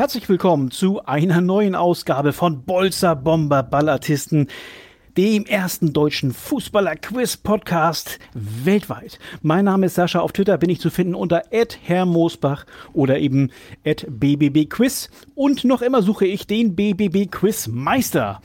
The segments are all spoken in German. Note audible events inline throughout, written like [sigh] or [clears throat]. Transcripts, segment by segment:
herzlich willkommen zu einer neuen Ausgabe von Bolzer Bomber Ballartisten, dem ersten deutschen Fußballer-Quiz-Podcast weltweit. Mein Name ist Sascha, auf Twitter bin ich zu finden unter @herrmoosbach oder eben @bbbquiz und noch immer suche ich den BBB Quiz Meister.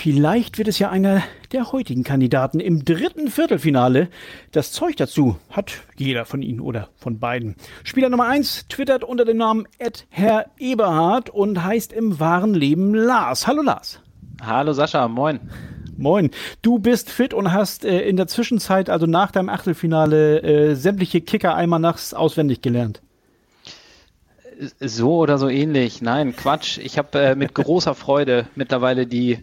Vielleicht wird es ja einer der heutigen Kandidaten im dritten Viertelfinale. Das Zeug dazu hat jeder von Ihnen oder von beiden. Spieler Nummer eins twittert unter dem Namen Herr Eberhard und heißt im wahren Leben Lars. Hallo Lars. Hallo Sascha, moin. Moin. Du bist fit und hast äh, in der Zwischenzeit, also nach deinem Achtelfinale, äh, sämtliche Kicker einmal nachts auswendig gelernt. So oder so ähnlich. Nein, Quatsch. Ich habe äh, mit großer Freude mittlerweile die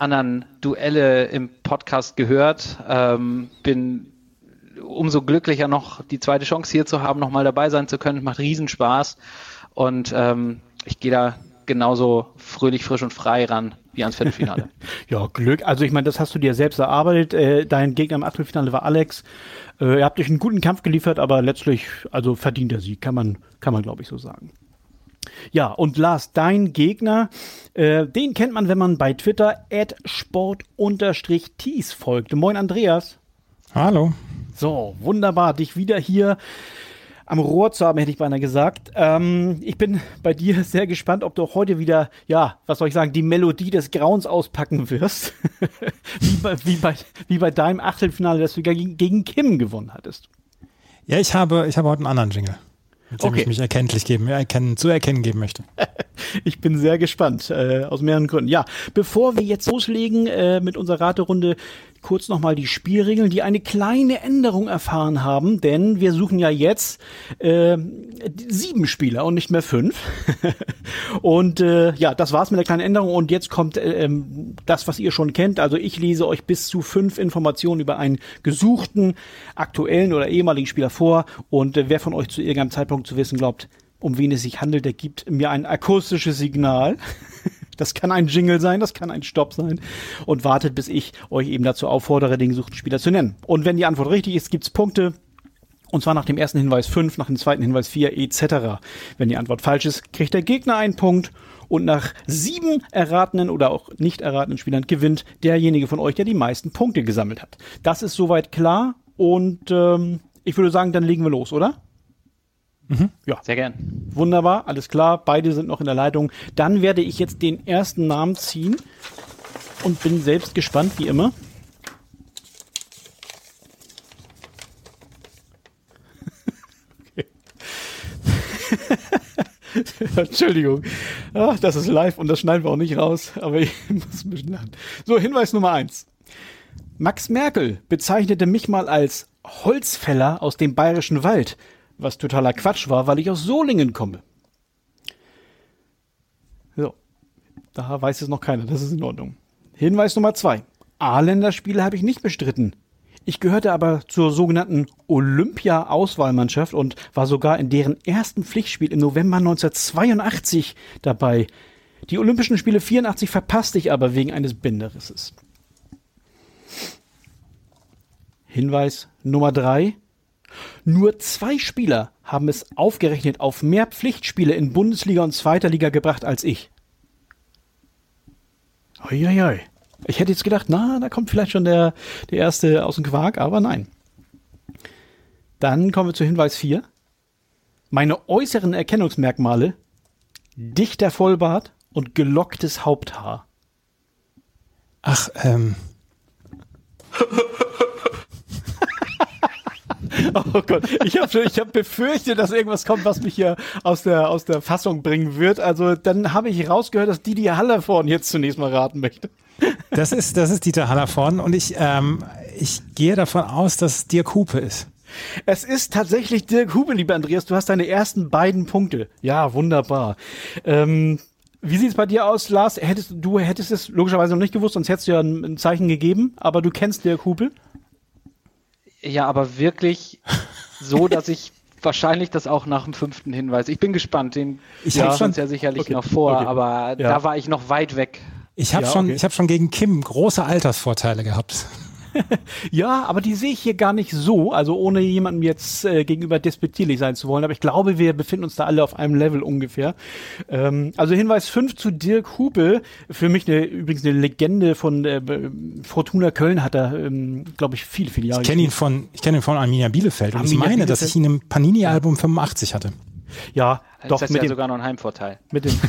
anderen Duelle im Podcast gehört. Ähm, bin umso glücklicher noch, die zweite Chance hier zu haben, nochmal dabei sein zu können. Macht Riesenspaß. Und ähm, ich gehe da genauso fröhlich, frisch und frei ran wie ans Viertelfinale. [laughs] ja, Glück. Also ich meine, das hast du dir selbst erarbeitet. Äh, dein Gegner im Achtelfinale war Alex. Äh, ihr habt euch einen guten Kampf geliefert, aber letztlich, also verdient er sie, kann man, kann man glaube ich so sagen. Ja, und Lars, dein Gegner, äh, den kennt man, wenn man bei Twitter sport-tees folgt. Moin, Andreas. Hallo. So, wunderbar, dich wieder hier am Rohr zu haben, hätte ich beinahe gesagt. Ähm, ich bin bei dir [laughs] sehr gespannt, ob du auch heute wieder, ja, was soll ich sagen, die Melodie des Grauens auspacken wirst. [laughs] wie, bei, wie, bei, wie bei deinem Achtelfinale, das du gegen, gegen Kim gewonnen hattest. Ja, ich habe, ich habe heute einen anderen Jingle mit dem okay. ich mich erkenntlich geben, erkennen, zu erkennen geben möchte. [laughs] ich bin sehr gespannt, äh, aus mehreren Gründen. Ja, bevor wir jetzt loslegen äh, mit unserer Raterunde, kurz nochmal die Spielregeln, die eine kleine Änderung erfahren haben, denn wir suchen ja jetzt äh, sieben Spieler und nicht mehr fünf. [laughs] und äh, ja, das war's mit der kleinen Änderung und jetzt kommt äh, ähm, das, was ihr schon kennt. Also ich lese euch bis zu fünf Informationen über einen gesuchten, aktuellen oder ehemaligen Spieler vor und äh, wer von euch zu irgendeinem Zeitpunkt zu wissen glaubt, um wen es sich handelt, der gibt mir ein akustisches Signal. [laughs] Das kann ein Jingle sein, das kann ein Stopp sein. Und wartet, bis ich euch eben dazu auffordere, den gesuchten Spieler zu nennen. Und wenn die Antwort richtig ist, gibt's Punkte. Und zwar nach dem ersten Hinweis 5, nach dem zweiten Hinweis 4 etc. Wenn die Antwort falsch ist, kriegt der Gegner einen Punkt. Und nach sieben erratenen oder auch nicht erratenen Spielern gewinnt derjenige von euch, der die meisten Punkte gesammelt hat. Das ist soweit klar. Und ähm, ich würde sagen, dann legen wir los, oder? Mhm. Ja. Sehr gern. Wunderbar, alles klar. Beide sind noch in der Leitung. Dann werde ich jetzt den ersten Namen ziehen und bin selbst gespannt, wie immer. [laughs] Entschuldigung. Ach, das ist live und das schneiden wir auch nicht raus, aber ich [laughs] muss ein bisschen lernen. So, Hinweis Nummer eins. Max Merkel bezeichnete mich mal als Holzfäller aus dem bayerischen Wald was totaler Quatsch war, weil ich aus Solingen komme. So, da weiß es noch keiner, das ist in Ordnung. Hinweis Nummer zwei. A-Länderspiele habe ich nicht bestritten. Ich gehörte aber zur sogenannten Olympia-Auswahlmannschaft und war sogar in deren ersten Pflichtspiel im November 1982 dabei. Die Olympischen Spiele 84 verpasste ich aber wegen eines Bänderrisses. Hinweis Nummer drei. Nur zwei Spieler haben es aufgerechnet auf mehr Pflichtspiele in Bundesliga und zweiter Liga gebracht als ich. Uiuiui. Ich hätte jetzt gedacht, na, da kommt vielleicht schon der, der erste aus dem Quark, aber nein. Dann kommen wir zu Hinweis 4. Meine äußeren Erkennungsmerkmale: dichter Vollbart und gelocktes Haupthaar. Ach, ähm. [laughs] Oh Gott, ich habe ich hab befürchtet, dass irgendwas kommt, was mich hier aus der, aus der Fassung bringen wird. Also dann habe ich rausgehört, dass Didi Hallervorn jetzt zunächst mal raten möchte. Das ist, das ist Dieter Hallervorn und ich, ähm, ich gehe davon aus, dass es Dirk Hupe ist. Es ist tatsächlich Dirk Hupe, lieber Andreas. Du hast deine ersten beiden Punkte. Ja, wunderbar. Ähm, wie sieht es bei dir aus, Lars? Hättest, du hättest es logischerweise noch nicht gewusst, sonst hättest du ja ein, ein Zeichen gegeben, aber du kennst Dirk Hupe? Ja, aber wirklich so, dass ich [laughs] wahrscheinlich das auch nach dem fünften Hinweis. Ich bin gespannt, den ich ja, uns ja sicherlich okay. noch vor, okay. aber ja. da war ich noch weit weg. Ich habe ja, schon, okay. ich habe schon gegen Kim große Altersvorteile gehabt. [laughs] ja, aber die sehe ich hier gar nicht so, also ohne jemandem jetzt äh, gegenüber despektierlich sein zu wollen, aber ich glaube, wir befinden uns da alle auf einem Level ungefähr. Ähm, also Hinweis 5 zu Dirk Hupe, für mich eine, übrigens eine Legende von äh, Fortuna Köln hat er, ähm, glaube ich, viele, viele Jahre. Ich kenne ihn von, ich kenne ihn von Arminia Bielefeld und ich meine, Bielefeld? dass ich ihn im Panini-Album 85 hatte. Ja, Das doch ist mit ja dem, sogar noch ein Heimvorteil. mit dem,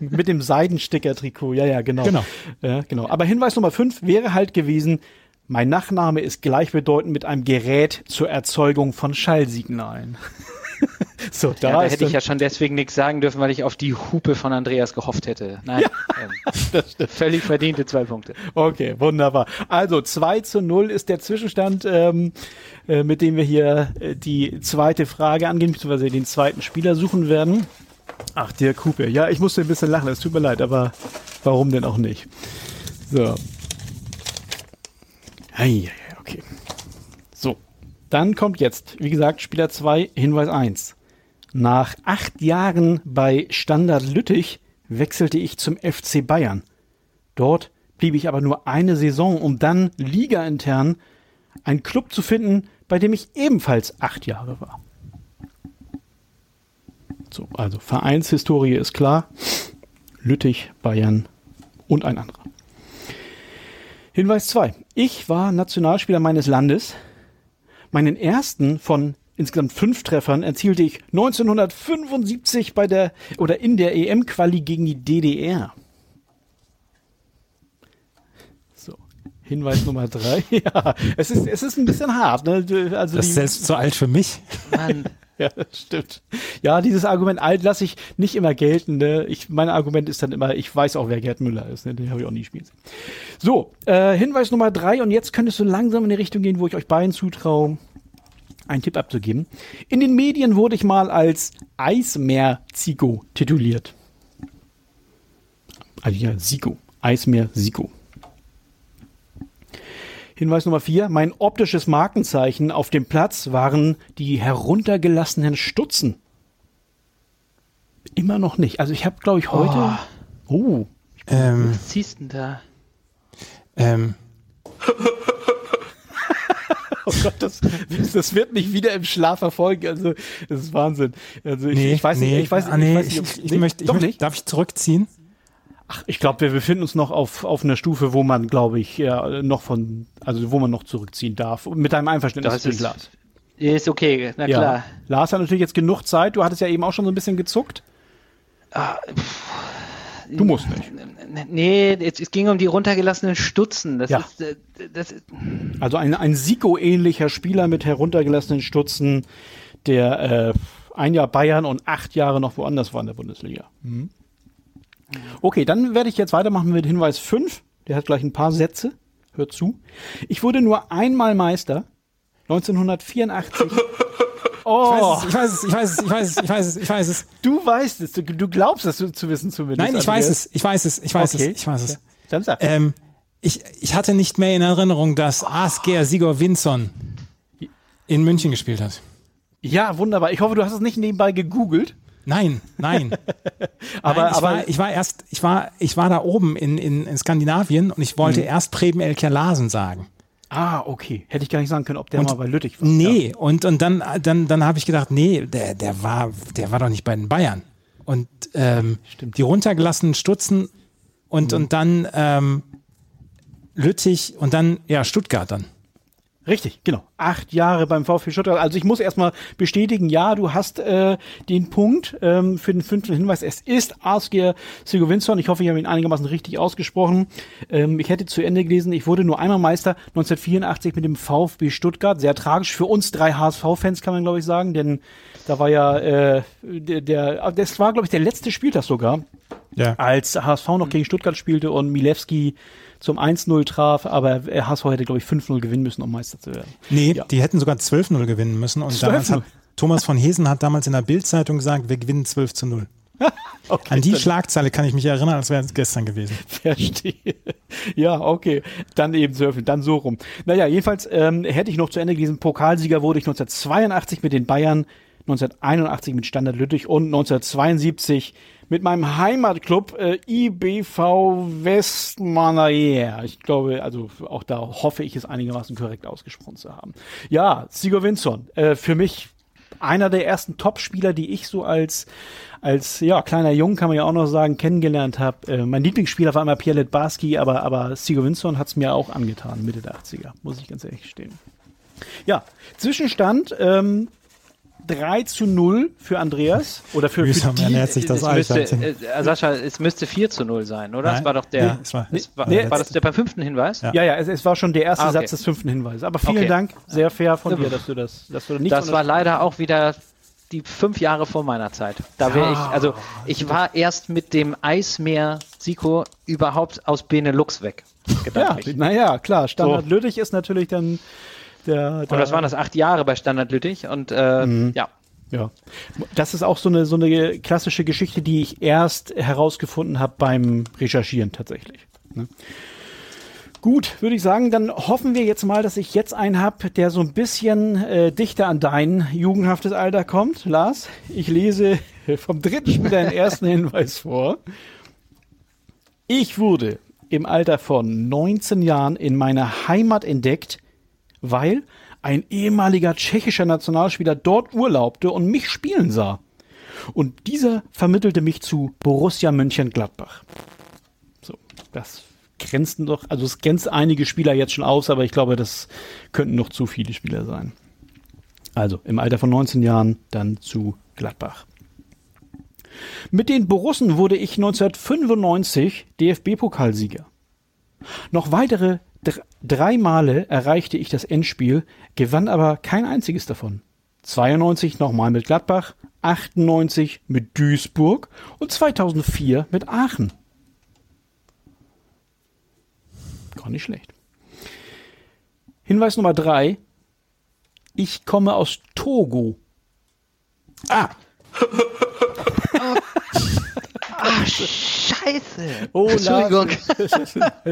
[laughs] mit dem Seidensticker-Trikot. Ja, ja, genau. Genau. Ja, genau. Aber Hinweis Nummer 5 wäre halt gewesen, mein Nachname ist gleichbedeutend mit einem Gerät zur Erzeugung von Schallsignalen. [laughs] so, da, Ja, da hätte ich ja schon deswegen nichts sagen dürfen, weil ich auf die Hupe von Andreas gehofft hätte. Nein, [laughs] ähm, völlig verdiente zwei Punkte. Okay, wunderbar. Also 2 zu 0 ist der Zwischenstand, ähm, äh, mit dem wir hier äh, die zweite Frage angehen, beziehungsweise den zweiten Spieler suchen werden. Ach, der Kupe. Ja, ich musste ein bisschen lachen, es tut mir leid, aber warum denn auch nicht? So. Ei, okay. So. Dann kommt jetzt, wie gesagt, Spieler 2, Hinweis 1. Nach acht Jahren bei Standard Lüttich wechselte ich zum FC Bayern. Dort blieb ich aber nur eine Saison, um dann ligaintern einen Club zu finden, bei dem ich ebenfalls acht Jahre war. So, also Vereinshistorie ist klar. Lüttich, Bayern und ein anderer. Hinweis 2. Ich war Nationalspieler meines Landes. Meinen ersten von insgesamt fünf Treffern erzielte ich 1975 bei der oder in der EM-Quali gegen die DDR. So, Hinweis Nummer drei. [laughs] Ja, es ist, es ist ein bisschen hart. Ne? Also Das die- ist selbst zu alt für mich. Mann, [laughs] ja, das stimmt. Ja, dieses Argument alt lasse ich nicht immer gelten. Ne? Ich, mein Argument ist dann immer, ich weiß auch, wer Gerd Müller ist. Ne? Den habe ich auch nie spielen sehen. So, äh, Hinweis Nummer drei. Und jetzt könnte es so langsam in die Richtung gehen, wo ich euch beiden zutraue, einen Tipp abzugeben. In den Medien wurde ich mal als Eismeer-Zico tituliert. Also ja, Zico. Eismeer-Zico. Hinweis Nummer vier. Mein optisches Markenzeichen auf dem Platz waren die heruntergelassenen Stutzen. Immer noch nicht. Also ich habe, glaube ich, heute. Oh. Ähm, was ziehst du denn da? ähm, [laughs] Oh Gott, das, das wird mich wieder im Schlaf verfolgen. Also, das ist Wahnsinn. Also, ich, nee, ich weiß nicht, nee, ich weiß, ah, nee, ich, weiß nicht, ich, ob- ich, möchte, ich doch möchte, nicht. darf ich zurückziehen? Ach, ich glaube, wir befinden uns noch auf, auf einer Stufe, wo man, glaube ich, ja, noch von, also wo man noch zurückziehen darf. Mit deinem Einverständnis Das ist, Lars. ist okay, na Ja. klar. Lars hat natürlich jetzt genug Zeit. Du hattest ja eben auch schon so ein bisschen gezuckt. Du musst nicht. Nee, es, es ging um die runtergelassenen Stutzen. Das Ja. ist, äh, das ist, Also ein, ein Siko-ähnlicher Spieler mit heruntergelassenen Stutzen, der äh, ein Jahr Bayern und acht Jahre noch woanders war in der Bundesliga. Mhm. Okay, dann werde ich jetzt weitermachen mit Hinweis 5. Der hat gleich ein paar Sätze. Hört zu. Ich wurde nur einmal Meister. 1984. [laughs] Oh, Ich weiß es, ich weiß es, ich weiß es, ich weiß es, ich weiß es. du weißt es. Du, du glaubst es zu, zu wissen zumindest. Nein, ich weiß es, ich weiß es, ich weiß Okay. es, ich weiß es. Dann sag. Ähm, ich, ich hatte nicht mehr in Erinnerung, dass Asger Sigor Winson in München gespielt hat. ja, wunderbar. Ich hoffe, du hast es nicht nebenbei gegoogelt. Nein, nein. [laughs] Aber, nein, ich, aber war, ich war erst, ich war, ich war da oben in, in, in Skandinavien und ich wollte erst Preben Elker Larsen sagen. Ah, okay. Hätte ich gar nicht sagen können, ob der Und- mal bei Lüttich war. Nee, und, und dann, dann, dann habe ich gedacht, nee, der, der war, der war doch nicht bei den Bayern. Und ähm, die runtergelassenen Stutzen und, und dann ähm, Lüttich und dann, ja, Stuttgart dann. Richtig, genau. Acht Jahre beim VfB Stuttgart. Also ich muss erstmal bestätigen, ja, du hast äh, den Punkt ähm, für den fünften Hinweis. Es ist Asger Sigurvinsson. Ich hoffe, ich habe ihn einigermaßen richtig ausgesprochen. Ähm, ich hätte zu Ende gelesen, ich wurde nur einmal Meister 1984 mit dem VfB Stuttgart. Sehr tragisch für uns drei HSV-Fans, kann man glaube ich sagen, denn da war ja äh, der, der, das war glaube ich der letzte Spieltag sogar Ja. als HSV noch gegen Stuttgart spielte und Milewski zum 1-0 traf, aber HSV hätte, glaube ich, 5-0 gewinnen müssen, um Meister zu werden. Nee, Ja. die hätten sogar 12-0 gewinnen müssen. Und damals 12-0. hat Thomas von Hesen hat damals in der Bildzeitung gesagt, wir gewinnen 12 zu 0. [laughs] Okay, An die Schlagzeile kann ich mich erinnern, als wäre es gestern gewesen. [laughs] verstehe. Ja, okay. Dann eben surfen, dann so rum. Naja, jedenfalls ähm, hätte ich noch zu Ende gelesen, Pokalsieger wurde ich 1982 mit den Bayern. 1981 mit Standard Lüttich und 1972 mit meinem Heimatclub äh, IBV Westmanayer. Ich glaube, also auch da hoffe ich es einigermaßen korrekt ausgesprochen zu haben. Ja, Sigurd Winson, äh, für mich einer der ersten Top-Spieler, die ich so als als ja kleiner Jung kann man ja auch noch sagen kennengelernt habe. Äh, mein Lieblingsspieler war immer Pierre Barski, aber aber Sigurd Winson hat es mir auch angetan Mitte der 80er, muss ich ganz ehrlich gestehen. Ja, Zwischenstand ähm, 3 zu 0 für Andreas oder für, Mühsam für die, ernährt sich das es müsste, äh, Sascha, es müsste 4 zu 0 sein, oder? Nein. Es war doch der. Nee, es war- es war, nee, war das der beim fünften Hinweis? Ja. Ja, ja, es, es war schon der erste Ah, okay. Satz des fünften Hinweises. Aber vielen Okay. Dank, sehr fair von dir, dass du das, dass du nicht Das war leider auch wieder die fünf Jahre vor meiner Zeit. Da wäre ich, also ich war erst mit dem Eismeer Siko überhaupt aus Benelux weg. Ja, naja, klar. Standard So. Lüttich ist natürlich dann der. Und das waren das acht Jahre bei Standard Lüttich und äh, Mhm. ja. Ja. Das ist auch so eine, so eine klassische Geschichte, die ich erst herausgefunden habe beim Recherchieren tatsächlich. Ne? Gut, würde ich sagen, dann hoffen wir jetzt mal, dass ich jetzt einen habe, der so ein bisschen äh, dichter an dein jugendhaftes Alter kommt. Lars, ich lese vom dritten Spieler den ersten [laughs] Hinweis vor. Ich wurde im Alter von 19 Jahren in meiner Heimat entdeckt, weil ein ehemaliger tschechischer Nationalspieler dort urlaubte und mich spielen sah. Und dieser vermittelte mich zu Borussia Mönchengladbach. So, das grenzen doch, also es grenzt einige Spieler jetzt schon aus, aber ich glaube, das könnten noch zu viele Spieler sein. Also im Alter von 19 Jahren dann zu Gladbach. Mit den Borussen wurde ich 1995 DFB-Pokalsieger. Noch weitere drei Male erreichte ich das Endspiel, gewann aber kein einziges davon. 92 nochmal mit Gladbach, 98 mit Duisburg und 2004 mit Aachen. Gar nicht schlecht. Hinweis Nummer drei. Ich komme aus Togo. Ah, [laughs] Scheiße. Oh, Entschuldigung. [laughs]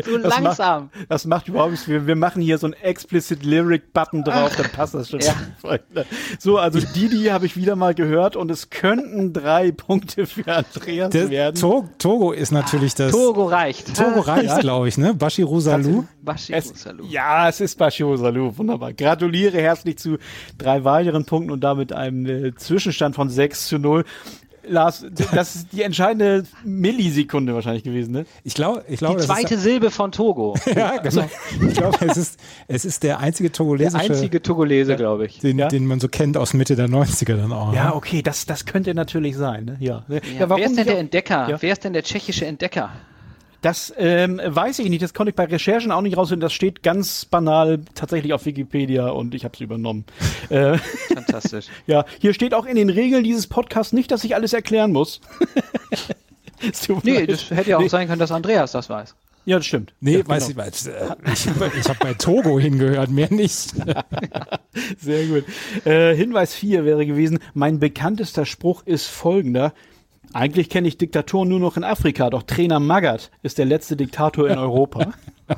So langsam. Macht, das macht überhaupt nichts. Wir, wir machen hier so einen explicit Lyric-Button drauf, dann passt das schon. Ja. [laughs] So, also Didi habe ich wieder mal gehört und es könnten drei Punkte für Andreas der, werden. To Togo ist natürlich das. Togo reicht. Togo [laughs] reicht, glaube ich, ne? Bashiru Salou. Bashiru Es, Salou. ja, es ist Bashir Salou. Wunderbar. Gratuliere herzlich zu drei weiteren Punkten und damit einem äh, Zwischenstand von 6 zu 0. Lars, das ist die entscheidende Millisekunde wahrscheinlich gewesen, ne? Ich glaube, ich glaube, Die zweite Silbe von Togo. ist, [laughs] ja, genau. Ich glaube, es ist, es ist der einzige Der togolesische, einzige Togolese, glaube ich. den, Ja. den man so kennt aus Mitte der 90er dann auch. Ja, ne? okay, das, das könnte natürlich sein, ne? Ja. Ja, Ja, wer ist denn der Entdecker? Ja. Wer ist denn der tschechische Entdecker? Das ähm, weiß ich nicht, das konnte ich bei Recherchen auch nicht rausfinden. Das steht ganz banal tatsächlich auf Wikipedia und ich habe es übernommen. [laughs] äh, Fantastisch. [laughs] ja, hier steht auch in den Regeln dieses Podcasts nicht, dass ich alles erklären muss. [laughs] Nee, leid. das hätte ja auch Nee. sein können, dass Andreas das weiß. Ja, das stimmt. Nee, ja, weiß genau. ich, weiß, äh, ich, ich habe bei Togo hingehört, mehr nicht. Sehr gut. Äh, Hinweis 4 wäre gewesen, mein bekanntester Spruch ist folgender. Eigentlich kenne ich Diktatoren nur noch in Afrika, doch Trainer Magath ist der letzte Diktator in Europa. [laughs]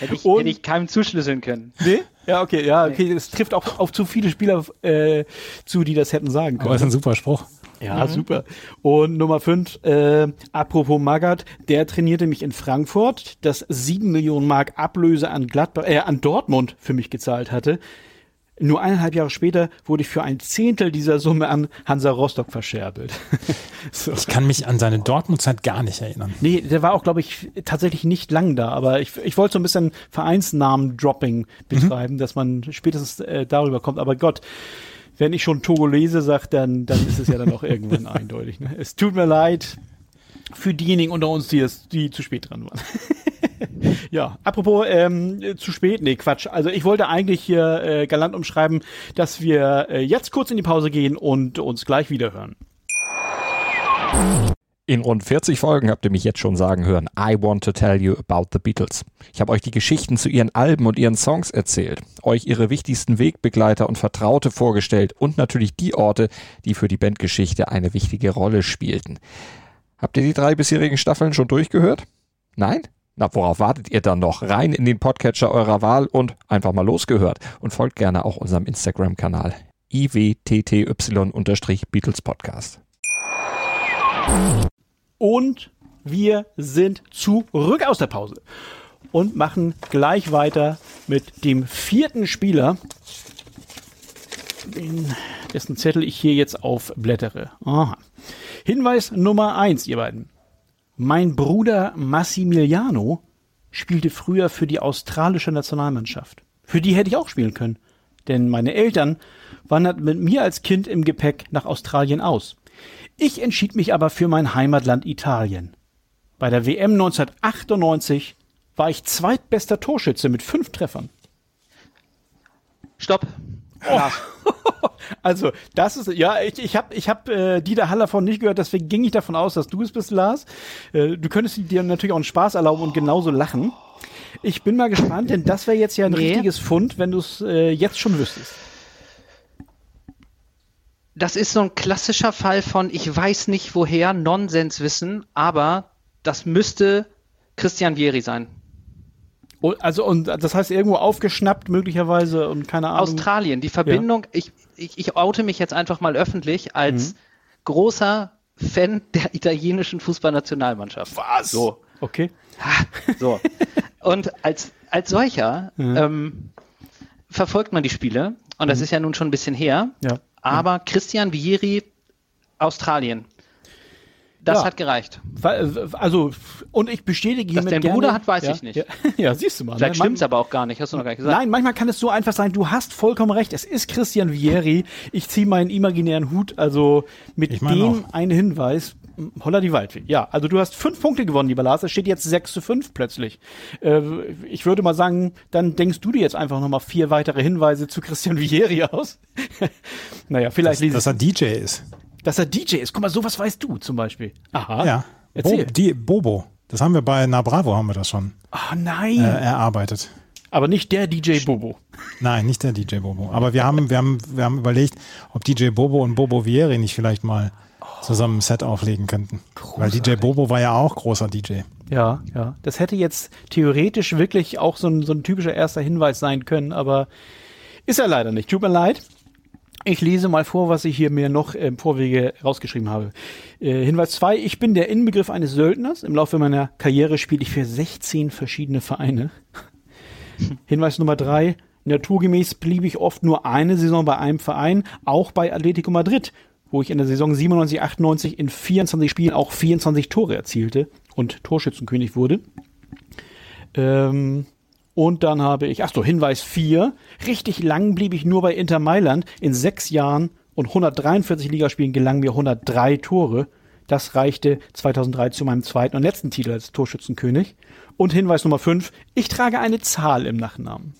Hätte ich, Und- hätte ich keinem zuschlüsseln können. nee? Ja, okay, ja, okay. Es trifft auch auf zu viele Spieler äh, zu, die das hätten sagen Aber können. ist ein super Spruch. Ja, super. Und Nummer 5, äh, apropos Magath, der trainierte mich in Frankfurt, das 7 Millionen Mark Ablöse an Gladbach, äh, an Dortmund für mich gezahlt hatte. Nur eineinhalb Jahre später wurde ich für ein Zehntel dieser Summe an Hansa Rostock verscherbelt. [laughs] so. Ich kann mich an seine Dortmund-Zeit gar nicht erinnern. Nee, der war auch, glaube ich, tatsächlich nicht lang da, aber ich, ich wollte so ein bisschen Vereinsnamen-Dropping betreiben, dass man spätestens äh, darüber kommt. Aber Gott, wenn ich schon Togolese sage, dann, dann ist es ja dann auch irgendwann [laughs] eindeutig. Ne? Es tut mir leid für diejenigen unter uns, die, es, die zu spät dran waren. [laughs] ja, apropos ähm, äh, zu spät, nee, Quatsch. Also ich wollte eigentlich hier äh, galant umschreiben, dass wir äh, jetzt kurz in die Pause gehen und uns gleich wieder hören. In rund 40 Folgen habt ihr mich jetzt schon sagen hören, I want to tell you about the Beatles. Ich habe euch die Geschichten zu ihren Alben und ihren Songs erzählt, euch ihre wichtigsten Wegbegleiter und Vertraute vorgestellt und natürlich die Orte, die für die Bandgeschichte eine wichtige Rolle spielten. Habt ihr die drei bisherigen Staffeln schon durchgehört? Nein? Na, worauf wartet ihr dann noch? Rein in den Podcatcher eurer Wahl und einfach mal losgehört. Und folgt gerne auch unserem Instagram-Kanal. iwtty-Beatles Podcast. Und wir sind zurück aus der Pause und machen gleich weiter mit dem vierten Spieler, dessen Zettel ich hier jetzt aufblättere. Aha. Hinweis Nummer eins, ihr beiden. Mein Bruder Massimiliano spielte früher für die australische Nationalmannschaft. Für die hätte ich auch spielen können. Denn meine Eltern wanderten mit mir als Kind im Gepäck nach Australien aus. Ich entschied mich aber für mein Heimatland Italien. Bei der WM 1998 war ich zweitbester Torschütze mit fünf Treffern. Stopp. Oh. [laughs] Also, das ist, ja, ich, ich habe ich hab, äh, Dieter Haller von nicht gehört, deswegen ging ich davon aus, dass du es bist, Lars. Äh, du könntest dir natürlich auch einen Spaß erlauben und genauso lachen. Ich bin mal gespannt, denn das wäre jetzt ja ein nee. richtiges Fund, wenn du es äh, jetzt schon wüsstest. Das ist so ein klassischer Fall von, ich weiß nicht woher, Nonsenswissen, aber das müsste Christian Vieri sein. Oh, also, und das heißt irgendwo aufgeschnappt möglicherweise und keine Ahnung. Australien, die Verbindung, ja. ich, ich, ich oute mich jetzt einfach mal öffentlich als mhm. großer Fan der italienischen Fußballnationalmannschaft. Was? So. Okay. So. Und als, als solcher mhm. ähm, verfolgt man die Spiele, und das mhm. ist ja nun schon ein bisschen her, ja. aber Christian Vieri, Australien. Das ja. hat gereicht. Also, und ich bestätige Dass hiermit dein Bruder gerne, hat, weiß ja, ich nicht. Ja, [laughs] ja, siehst du mal. Vielleicht ne? stimmt's aber auch gar nicht, hast du noch gar nicht gesagt. Nein, manchmal kann es so einfach sein, du hast vollkommen recht, es ist Christian Vieri. Ich ziehe meinen imaginären Hut, also mit ich mein dem auch. ein Hinweis, Holla die Waldfee. Ja, also du hast fünf Punkte gewonnen, lieber Lars. Es steht jetzt sechs zu fünf plötzlich. Äh, ich würde mal sagen, dann denkst du dir jetzt einfach nochmal vier weitere Hinweise zu Christian Vieri aus. [laughs] naja, vielleicht dass, dass er DJ ist. Dass er DJ ist. Guck mal, sowas weißt du zum Beispiel. Aha. Ja. Erzähl. Bo die, Bobo. Das haben wir bei Na Bravo haben wir das schon. Ah, nein. Äh, erarbeitet. Aber nicht der DJ Bobo. Nein, nicht der DJ Bobo. Aber wir haben, wir haben, wir haben überlegt, ob DJ Bobo und Bobo Vieri nicht vielleicht mal zusammen ein Set auflegen könnten. Großartig. Weil DJ Bobo war ja auch großer DJ. Ja, ja. Das hätte jetzt theoretisch wirklich auch so ein, so ein typischer erster Hinweis sein können, aber ist er leider nicht. Tut mir leid. Ich lese mal vor, was ich hier mir noch im Vorwege rausgeschrieben habe. Äh, Hinweis 2. Ich bin der Inbegriff eines Söldners. Im Laufe meiner Karriere spiele ich für 16 verschiedene Vereine. [laughs] Hinweis Nummer 3. Naturgemäß blieb ich oft nur eine Saison bei einem Verein, auch bei Atletico Madrid, wo ich in der Saison 97, 98 in 24 Spielen auch 24 Tore erzielte und Torschützenkönig wurde. Ähm, und dann habe ich, ach so, Hinweis 4. Richtig lang blieb ich nur bei Inter Mailand. In sechs Jahren und 143 Ligaspielen gelangen mir 103 Tore. Das reichte 2003 zu meinem zweiten und letzten Titel als Torschützenkönig. Und Hinweis Nummer 5. Ich trage eine Zahl im Nachnamen.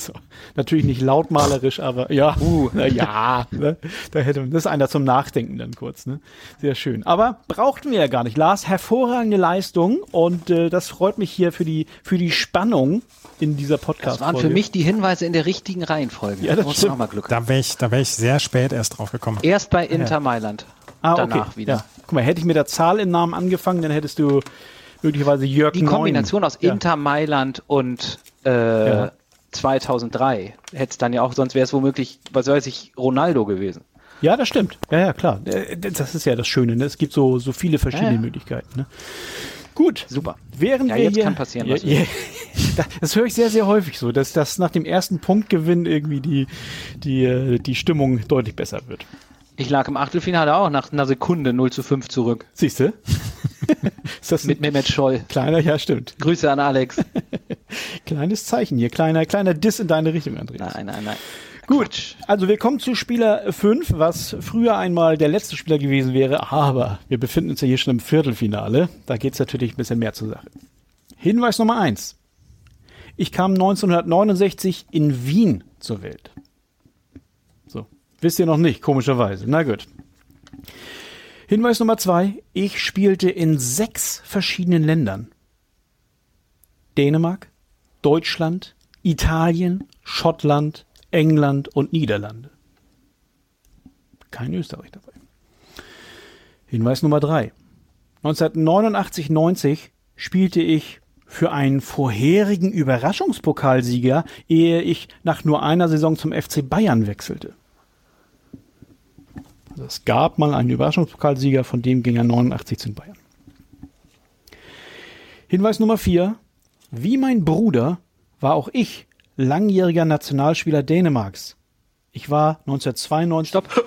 So. Natürlich nicht lautmalerisch, aber ja, uh, [laughs] na ja, ne? da hätte man, das ist einer zum Nachdenken dann kurz, ne? Sehr schön. Aber brauchten wir ja gar nicht. Lars, hervorragende Leistung und äh, das freut mich hier für die, für die Spannung in dieser podcast -Folge. Das waren für mich die Hinweise in der richtigen Reihenfolge. Ja, das Muss stimmt. Mal Glück da wäre ich, da wär ich sehr spät erst drauf gekommen. Erst bei Inter ja. Mailand. Ah, danach okay. wieder. Ja. Guck mal, hätte ich mit der Zahl im Namen angefangen, dann hättest du möglicherweise Jörg Die Kombination 9. aus ja. Inter Mailand und äh, ja. 2003 hätte es dann ja auch, sonst wäre es womöglich, was weiß ich, Ronaldo gewesen. Ja, das stimmt. Ja, ja, klar. Äh, das ist ja das Schöne. Ne? Es gibt so, so viele verschiedene ja, ja. Möglichkeiten. Ne? Gut. Super. Während ja, wir jetzt hier, kann passieren. Ja, ja, [laughs] das höre ich sehr, sehr häufig so, dass das nach dem ersten Punktgewinn irgendwie die, die, äh, die Stimmung deutlich besser wird. Ich lag im Achtelfinale auch nach einer Sekunde 0 zu 5 zurück. Siehst du? [laughs] ist das Mit Mehmet Scholl. Kleiner, ja, stimmt. Grüße an Alex. [laughs] Kleines Zeichen hier, kleiner, kleiner Diss in deine Richtung, Andreas. Nein, nein, nein. Gut, also wir kommen zu Spieler 5, was früher einmal der letzte Spieler gewesen wäre, aber wir befinden uns ja hier schon im Viertelfinale. Da geht es natürlich ein bisschen mehr zur Sache. Hinweis Nummer 1. Ich kam 1969 in Wien zur Welt. Wisst ihr noch nicht, komischerweise. Na gut. Hinweis Nummer zwei. Ich spielte in sechs verschiedenen Ländern. Dänemark, Deutschland, Italien, Schottland, England und Niederlande. Kein Österreich dabei. Hinweis Nummer drei. 1989-90 spielte ich für einen vorherigen Überraschungspokalsieger, ehe ich nach nur einer Saison zum FC Bayern wechselte. Also es gab mal einen Überraschungspokalsieger, von dem ging er 89 zu Bayern. Hinweis Nummer 4. Wie mein Bruder war auch ich langjähriger Nationalspieler Dänemarks. Ich war 1992. [laughs] Stopp. stopp,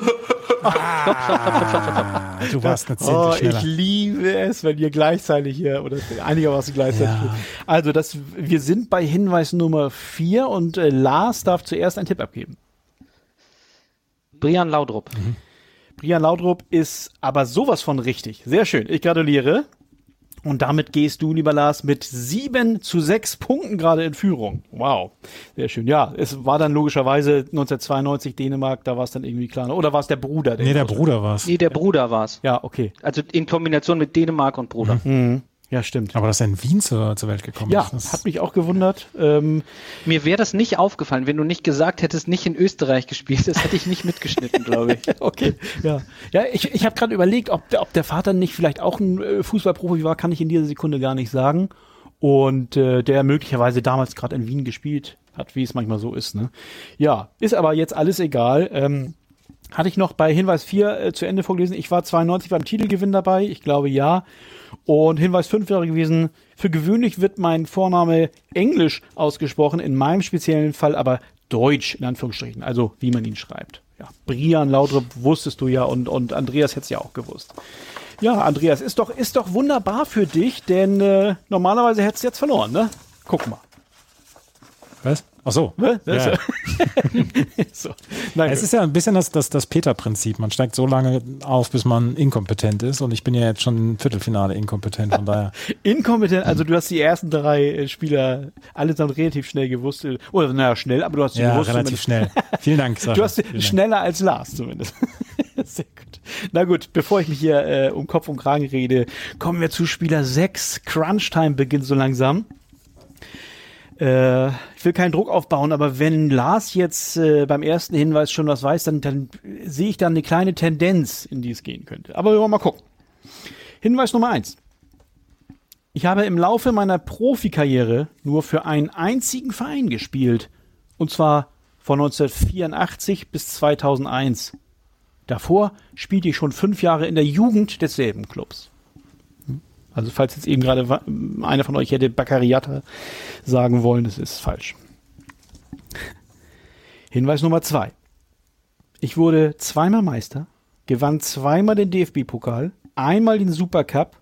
stopp, stopp, stopp, stopp, stopp. Du warst eine Zehntel Oh, schneller. ich liebe es, wenn ihr gleichzeitig hier oder einigermaßen gleichzeitig. Ja. Also, das, wir sind bei Hinweis Nummer 4 und äh, Lars darf zuerst einen Tipp abgeben. Brian Laudrup. Brian Laudrup ist aber sowas von richtig. Sehr schön. Ich gratuliere. Und damit gehst du, lieber Lars, mit sieben zu sechs Punkten gerade in Führung. Wow. Sehr schön. Ja, es war dann logischerweise 1992 Dänemark, da war es dann irgendwie klar. Oder war es der Bruder? Nee, der Bruder war's. Nee, der Bruder war's. Ja, okay. Also in Kombination mit Dänemark und Bruder. Mhm. Ja, stimmt. Aber dass er in Wien zur, zur Welt gekommen Ja, ist. das- hat mich auch gewundert. Ähm, Mir wäre das nicht aufgefallen, wenn du nicht gesagt hättest, nicht in Österreich gespielt. Das hätte ich nicht mitgeschnitten, [laughs] glaube ich. Okay, ja. Ja, ich, ich habe gerade überlegt, ob der, ob der Vater nicht vielleicht auch ein äh, Fußballprofi war, kann ich in dieser Sekunde gar nicht sagen. Und äh, der möglicherweise damals gerade in Wien gespielt hat, wie es manchmal so ist. Ne? Ja, ist aber jetzt alles egal. Ähm, hatte ich noch bei Hinweis 4 äh, zu Ende vorgelesen. Ich war 92 beim Titelgewinn dabei. Ich glaube ja. Und Hinweis 5 wäre gewesen, für gewöhnlich wird mein Vorname Englisch ausgesprochen, in meinem speziellen Fall aber Deutsch, in Anführungsstrichen, also wie man ihn schreibt. Ja, Brian Laudrup wusstest du ja und, und Andreas hätte es ja auch gewusst. Ja, Andreas, ist doch, ist doch wunderbar für dich, denn äh, normalerweise hättest du jetzt verloren, ne? Guck mal. Was? Ach so. Ne? Ja. [laughs] so. Nein, Es ist ja ein bisschen das, das, das Peter-Prinzip. Man steigt so lange auf, bis man inkompetent ist. Und ich bin ja jetzt schon im Viertelfinale inkompetent. Von daher. [laughs] inkompetent, also du hast die ersten drei äh, Spieler allesamt relativ schnell gewusst. äh, Oder naja, schnell, aber du hast sie ja, gewusst. relativ zumindest. schnell. Vielen Dank, Sascha. [laughs] Du hast Vielen Dank. schneller als Lars zumindest. Sehr gut. Na gut, bevor ich mich hier äh, um Kopf und Kragen rede, kommen wir zu Spieler 6. Crunch Time beginnt so langsam. Äh, ich will keinen Druck aufbauen, aber wenn Lars jetzt äh, beim ersten Hinweis schon was weiß, dann, dann sehe ich da eine kleine Tendenz, in die es gehen könnte. Aber wir wollen mal gucken. Hinweis Nummer 1. Ich habe im Laufe meiner Profikarriere nur für einen einzigen Verein gespielt. Und zwar von 1984 bis 2001. Davor spielte ich schon fünf Jahre in der Jugend desselben Clubs. Also falls jetzt eben gerade einer von euch hätte Baccariata sagen wollen, das ist falsch. Hinweis Nummer zwei. Ich wurde zweimal Meister, gewann zweimal den DFB-Pokal, einmal den Supercup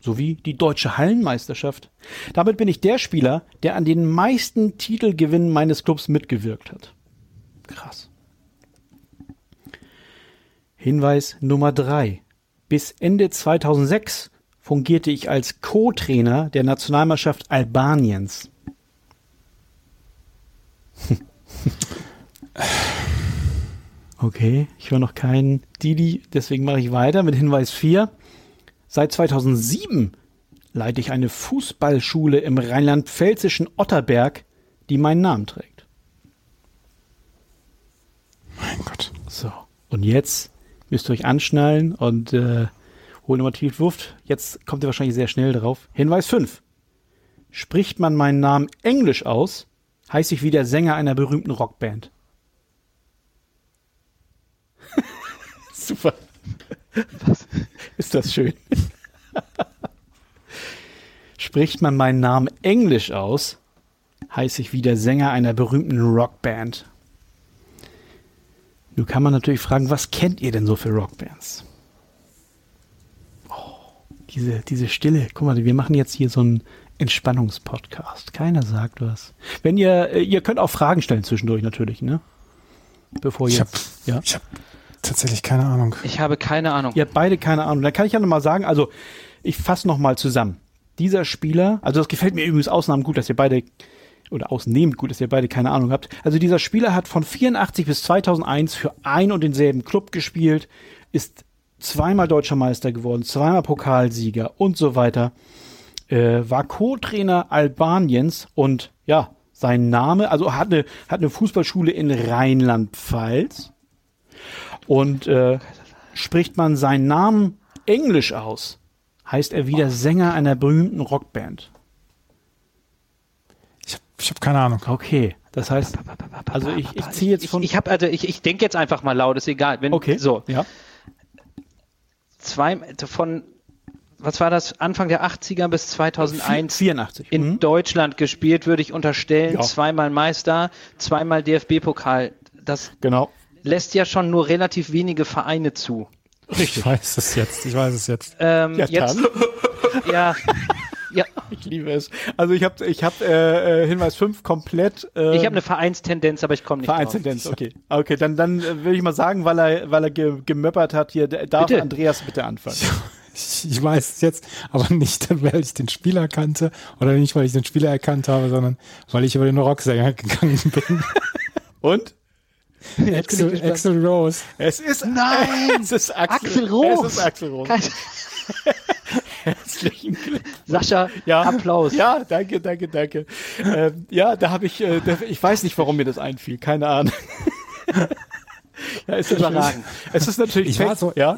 sowie die deutsche Hallenmeisterschaft. Damit bin ich der Spieler, der an den meisten Titelgewinnen meines Clubs mitgewirkt hat. Krass. Hinweis Nummer drei: Bis Ende 2006 fungierte ich als Co-Trainer der Nationalmannschaft Albaniens. [laughs] Okay, ich höre noch keinen Didi, deswegen mache ich weiter mit Hinweis 4. Seit 2007 leite ich eine Fußballschule im rheinland-pfälzischen Otterberg, die meinen Namen trägt. Mein Gott. So, und jetzt müsst ihr euch anschnallen und äh, holen nochmal tief Luft. Jetzt kommt ihr wahrscheinlich sehr schnell drauf. Hinweis 5. Spricht man meinen Namen englisch aus, heiße ich wie der Sänger einer berühmten Rockband. [laughs] Super. [laughs] Ist das schön. [laughs] Spricht man meinen Namen englisch aus, heiße ich wie der Sänger einer berühmten Rockband. Nun kann man natürlich fragen, was kennt ihr denn so für Rockbands? Diese, diese Stille. Guck mal, wir machen jetzt hier so einen Entspannungspodcast. Keiner sagt was. Wenn ihr, äh, ihr könnt auch Fragen stellen zwischendurch natürlich, ne? Bevor Ich ihr, habe ja. ich hab tatsächlich keine Ahnung. Ich habe keine Ahnung. Ihr habt beide keine Ahnung. Dann kann ich ja nochmal sagen, also ich fasse nochmal zusammen. Dieser Spieler, also das gefällt mir übrigens ausnahmend gut, dass ihr beide, oder ausnehmend gut, dass ihr beide keine Ahnung habt. Also dieser Spieler hat von 84 bis 2001 für ein und denselben Club gespielt, ist zweimal deutscher Meister geworden, zweimal Pokalsieger und so weiter. Äh, war Co-Trainer Albaniens und ja, sein Name, also hat eine, hat eine Fußballschule in Rheinland-Pfalz und äh, spricht man seinen Namen englisch aus, heißt er wieder Sänger einer berühmten Rockband. Ich habe ich hab keine Ahnung. Okay, Das heißt, also ich, ich ziehe jetzt von. Ich, ich habe also ich, ich denke jetzt einfach mal laut, ist egal. Wenn, okay. So. Ja. Zwei von was war das, Anfang der 80er bis 2001 84. in Mhm. Deutschland gespielt, würde ich unterstellen. Ja. Zweimal Meister, zweimal DFB-Pokal. Das Genau. lässt ja schon nur relativ wenige Vereine zu. Ich weiß es jetzt, ich weiß es jetzt. Ähm, Ja, jetzt, [laughs] ja, ja, [laughs] Ich liebe es. Also ich habe ich hab, äh, äh, Hinweis 5 komplett. Äh, ich habe eine Vereinstendenz, aber ich komme nicht drauf. Vereinstendenz, okay. Okay, dann, dann äh, will ich mal sagen, weil er, weil er ge gemöppert hat hier, darf Bitte. Andreas bitte anfangen. Ich, [laughs] ich weiß es jetzt, aber nicht, [laughs] weil ich den Spieler kannte oder nicht, weil ich den Spieler erkannt habe, sondern weil ich über den Rocksänger gegangen bin. Und? Axel. Axel Rose. Es ist, Nein! es ist Axel, Axel Rose. Es ist Axel Rose. Herzlichen Glückwunsch. Sascha, Ja, Applaus. Ja, danke, danke, danke. ähm, ja, da habe ich, äh, da, ich weiß nicht, warum mir das einfiel, keine Ahnung. [laughs] ja, ist Überragend. Es ist natürlich Ich war fake- so- ja.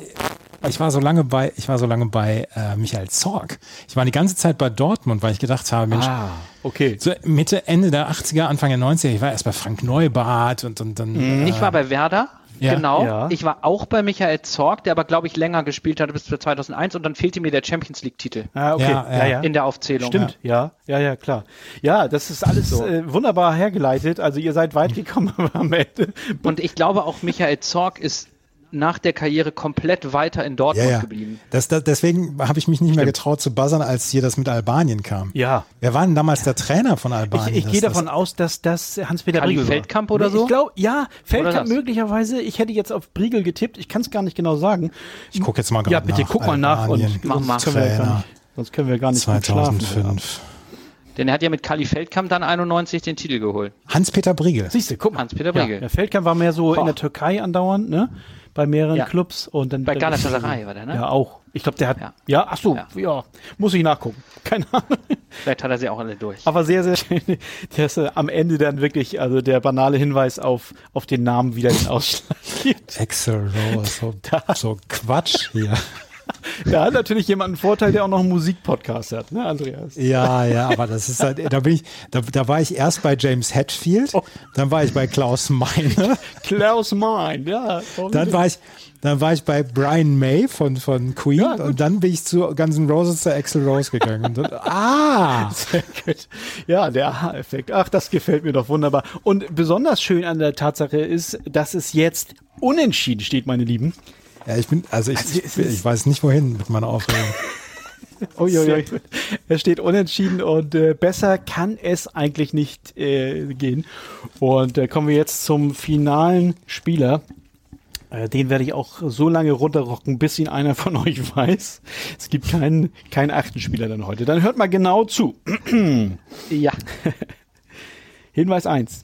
Ich war so lange bei, ich war so lange bei äh, Michael Zorg. Ich war die ganze Zeit bei Dortmund, weil ich gedacht habe, Mensch, Ah, okay. so Mitte, Ende der 80er, Anfang der 90er, ich war erst bei Frank Neubart und, und dann. Ich war bei Werder. Ja. Genau. Ja. Ich war auch bei Michael Zorg, der aber, glaube ich, länger gespielt hatte bis zu 2001 und dann fehlte mir der Champions League-Titel Ah, okay. Ja, Ja, in der Aufzählung. Stimmt, ja. ja, ja, klar. Ja, das ist alles äh, wunderbar hergeleitet. Also ihr seid weit [laughs] gekommen aber am Ende. Und ich glaube auch, Michael Zorg ist nach der Karriere komplett weiter in Dortmund ja, ja. geblieben. Das, das, deswegen habe ich mich nicht mehr getraut zu buzzern, als hier das mit Albanien kam. Ja. Wer war denn damals der Trainer von Ich, Albanien? ich Das- gehe das- davon aus, dass das Hans-Peter Briegel. Feldkamp oder so? Ich glaube, ja, Feldkamp möglicherweise. Ich hätte jetzt auf Briegel getippt. Ich kann es gar nicht genau sagen. Ich gucke jetzt mal gerade Ja, bitte nach. guck mal nach und. Mach mal. sonst können wir ja gar Trainer. nicht, sonst können wir gar nicht gut schlafen. 2005. Denn er hat ja mit Kali Feldkamp dann 91 den Titel geholt. Hans-Peter Briegel. Siehst du, guck mal. Hans-Peter ja, Briegel. der Feldkamp war mehr so in Boah. der Türkei andauernd, ne? Bei mehreren Ja. Clubs und dann Bei Galatasaray war der, ne? Ja, auch. Ich glaube, der hat. Ja. Ja, ach so, ja. Ja. muss ich nachgucken. [laughs] Keine Ahnung. Vielleicht hat er sie auch alle durch. Aber sehr, sehr schön. Der ist äh, am Ende dann wirklich, also der banale Hinweis auf, auf den Namen wieder den Ausschlag gibt. Axel Rose. So, so Quatsch hier. [laughs] [laughs] Da hat natürlich jemand einen Vorteil, der auch noch einen Musikpodcast hat, ne, Andreas? Ja, ja, aber das ist halt, da bin ich, da, da war ich erst bei James Hetfield, dann war ich bei Klaus Meine, [laughs] Klaus Mein, ja. dann war ich, dann war ich bei Brian May von, von Queen Ja, und dann bin ich zu Guns N' Roses zu Axel Rose gegangen. Und dann, [laughs] ah! Sehr gut. Ja, der Aha-Effekt. Ach, das gefällt mir doch wunderbar. Und besonders schön an der Tatsache ist, dass es jetzt unentschieden steht, meine Lieben. Ja, ich bin, also ich, Also, ich, ist- weiß nicht wohin mit meiner Aufregung. [laughs] Uiuiui. Es steht unentschieden und äh, besser kann es eigentlich nicht äh, gehen. Und äh, kommen wir jetzt zum finalen Spieler. Äh, den werde ich auch so lange runterrocken, bis ihn einer von [laughs] euch weiß. Es gibt keinen, keinen achten Spieler dann heute. Dann hört mal genau zu. [clears throat] Ja. [laughs] Hinweis 1.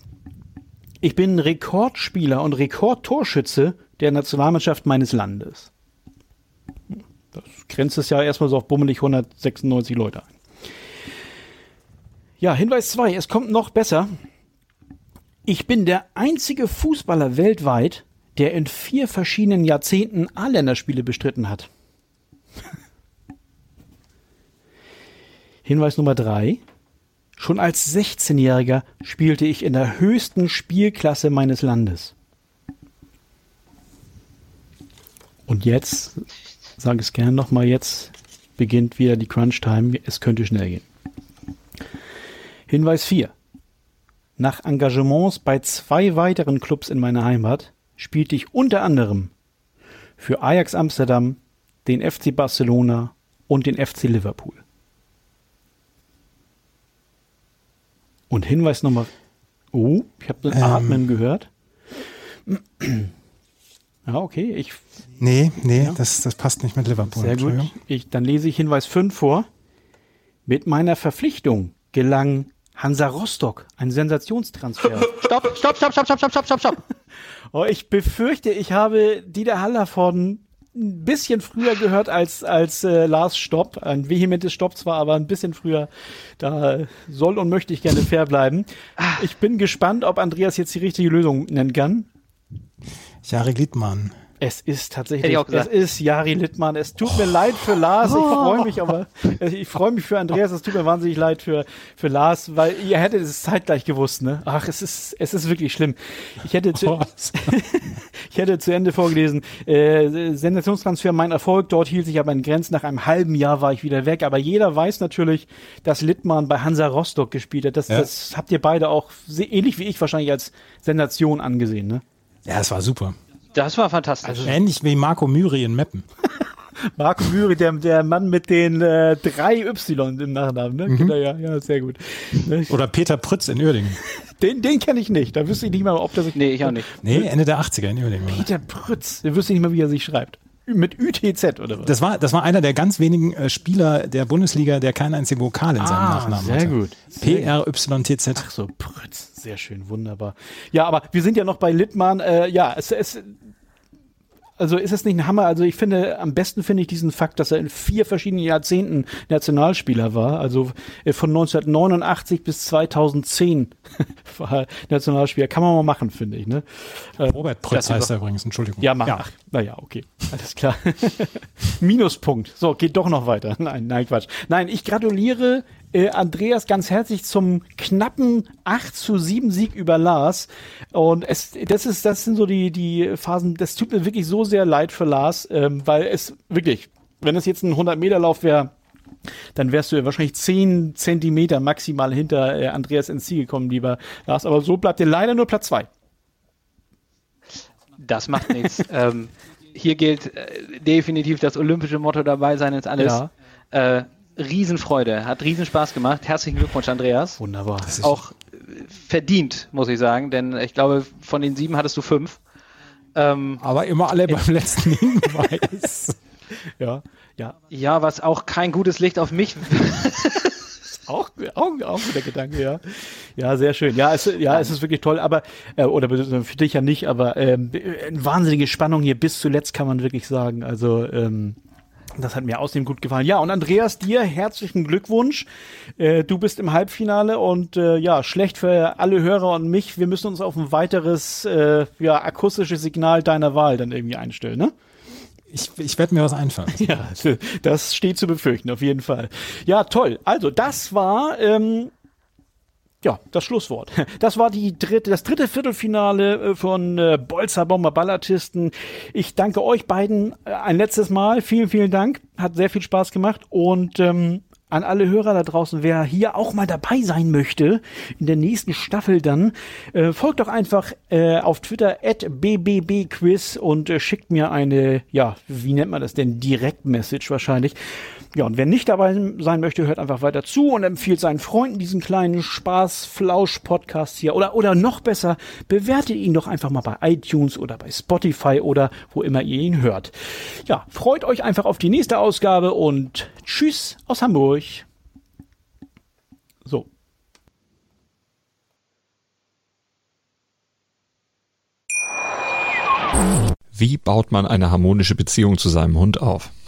Ich bin Rekordspieler und Rekordtorschütze der Nationalmannschaft meines Landes. Das grenzt es ja erstmal so auf bummelig 196 Leute ein. Ja, Hinweis 2. Es kommt noch besser. Ich bin der einzige Fußballer weltweit, der in vier verschiedenen Jahrzehnten A-Länderspiele bestritten hat. Hinweis Nummer 3. Schon als 16-Jähriger spielte ich in der höchsten Spielklasse meines Landes. Und jetzt, sage es gerne nochmal, jetzt beginnt wieder die Crunch-Time. Es könnte schnell gehen. Hinweis 4. Nach Engagements bei zwei weiteren Clubs in meiner Heimat spielte ich unter anderem für Ajax Amsterdam, den FC Barcelona und den FC Liverpool. Und Hinweis Nummer. Oh, ich habe ein Ähm. Atmen gehört. Ja, okay, ich Nee, nee, Ja. das, das passt nicht mit Liverpool. sehr gut. Ich, dann lese ich Hinweis 5 vor. Mit meiner Verpflichtung gelang Hansa Rostock ein Sensationstransfer. [laughs] Stopp, stopp, stopp, stopp, stopp, stopp, stopp, stopp, stopp. [laughs] oh, ich befürchte, ich habe Dieter Haller von ein bisschen früher gehört als, als äh, Lars Stopp. Ein vehementes Stopp zwar, aber ein bisschen früher. Da soll und möchte ich gerne fair bleiben. Ich bin gespannt, ob Andreas jetzt die richtige Lösung nennen kann. Jari Gliedmann. Es ist tatsächlich, es ist Jari Littmann. Es tut mir oh. leid für Lars. Ich freue mich aber, ich freue mich für Andreas. Es tut mir wahnsinnig leid für, für Lars, weil ihr hättet es zeitgleich gewusst, ne? Ach, es ist, es ist wirklich schlimm. Ich hätte zu, [laughs] ich hätte zu Ende vorgelesen, äh, Sensationstransfer, mein Erfolg. Dort hielt sich aber in Grenzen. Nach einem halben Jahr war ich wieder weg. Aber jeder weiß natürlich, dass Littmann bei Hansa Rostock gespielt hat. Das, ja. das habt ihr beide auch ähnlich wie ich wahrscheinlich als Sensation angesehen, ne? Ja, es war super. Das war fantastisch. Also ähnlich wie Marco Myri in Meppen. [laughs] Marco Myri, der, der Mann mit den äh, drei Y im Nachnamen, ne? Mhm. Ja, ja, sehr gut. [laughs] Oder Peter Prütz in Uerdingen. [laughs] Den, den kenne ich nicht. Da wüsste ich nicht mal, ob der sich. Nee, ich auch nicht. Nee, Ende der 80er in Uerdingen. Peter Prütz, der wüsste ich nicht mal, wie er sich schreibt. Mit UTZ oder was? Das war, das war einer der ganz wenigen äh, Spieler der Bundesliga, der keinen einzigen Vokal in seinem ah, Nachnamen sehr hatte. Gut. P-R-Y-T-Z. Ach so, Prütz. Sehr schön, wunderbar. Ja, aber wir sind ja noch bei Littmann. Äh, ja, es, es, also ist es nicht ein Hammer? Also ich finde, am besten finde ich diesen Fakt, dass er in vier verschiedenen Jahrzehnten Nationalspieler war. Also äh, von 1989 bis 2010 [laughs] war er Nationalspieler. Kann man mal machen, finde ich. Ne? Äh, Robert Prötz heißt er übrigens, Entschuldigung. Ja, mach. Ja. Ach, naja, okay. Alles klar. [laughs] Minuspunkt. So, geht doch noch weiter. [laughs] Nein, nein, Quatsch. Nein, ich gratuliere äh, Andreas ganz herzlich zum knappen 8 zu 7 Sieg über Lars. Und es, das ist, das sind so die, die Phasen, das tut mir wirklich so sehr leid für Lars, ähm, weil es wirklich, wenn es jetzt ein 100 Meter Lauf wäre, dann wärst du ja wahrscheinlich 10 Zentimeter maximal hinter äh, Andreas ins Ziel gekommen, lieber Lars. Aber so bleibt dir leider nur Platz 2. Das macht nichts. [laughs] ähm, hier gilt äh, definitiv das olympische Motto dabei sein ist alles. Ja. Äh, Riesenfreude, hat Riesenspaß gemacht. Herzlichen Glückwunsch, Andreas. Wunderbar. Das ist auch verdient, muss ich sagen, denn ich glaube, von den sieben hattest du fünf. Ähm, Aber immer alle beim letzten Hinweis. [laughs] ja, ja. Ja, was auch kein gutes Licht auf mich. [laughs] auch, auch, auch der Gedanke, ja. Ja, sehr schön. Ja, es, ja, es ist wirklich toll, aber, äh, oder für dich ja nicht, aber ähm, eine wahnsinnige Spannung hier bis zuletzt kann man wirklich sagen. Also, ähm, das hat mir außerdem gut gefallen. Ja, und Andreas, dir herzlichen Glückwunsch. Äh, du bist im Halbfinale und äh, ja, schlecht für alle Hörer und mich. Wir müssen uns auf ein weiteres äh, ja, akustisches Signal deiner Wahl dann irgendwie einstellen, ne? Ich, ich werde mir was einfallen. [laughs] Ja, das steht zu befürchten, auf jeden Fall. Ja, toll. Also, das war ähm, ja, das Schlusswort. Das war die dritte, das dritte Viertelfinale äh, von äh, Bolzer Bomber Ballatisten. Ich danke euch beiden äh, ein letztes Mal. Vielen, vielen Dank. Hat sehr viel Spaß gemacht und ähm, an alle Hörer da draußen, wer hier auch mal dabei sein möchte, in der nächsten Staffel dann, äh, folgt doch einfach äh, auf Twitter at bbbquiz und äh, schickt mir eine, ja, wie nennt man das denn, Direktmessage wahrscheinlich. Ja, und wer nicht dabei sein möchte, hört einfach weiter zu und empfiehlt seinen Freunden diesen kleinen Spaß-Flausch-Podcast hier. Oder, oder noch besser, bewertet ihn doch einfach mal bei iTunes oder bei Spotify oder wo immer ihr ihn hört. Ja, freut euch einfach auf die nächste Ausgabe und tschüss aus Hamburg. So. Wie baut man eine harmonische Beziehung zu seinem Hund auf?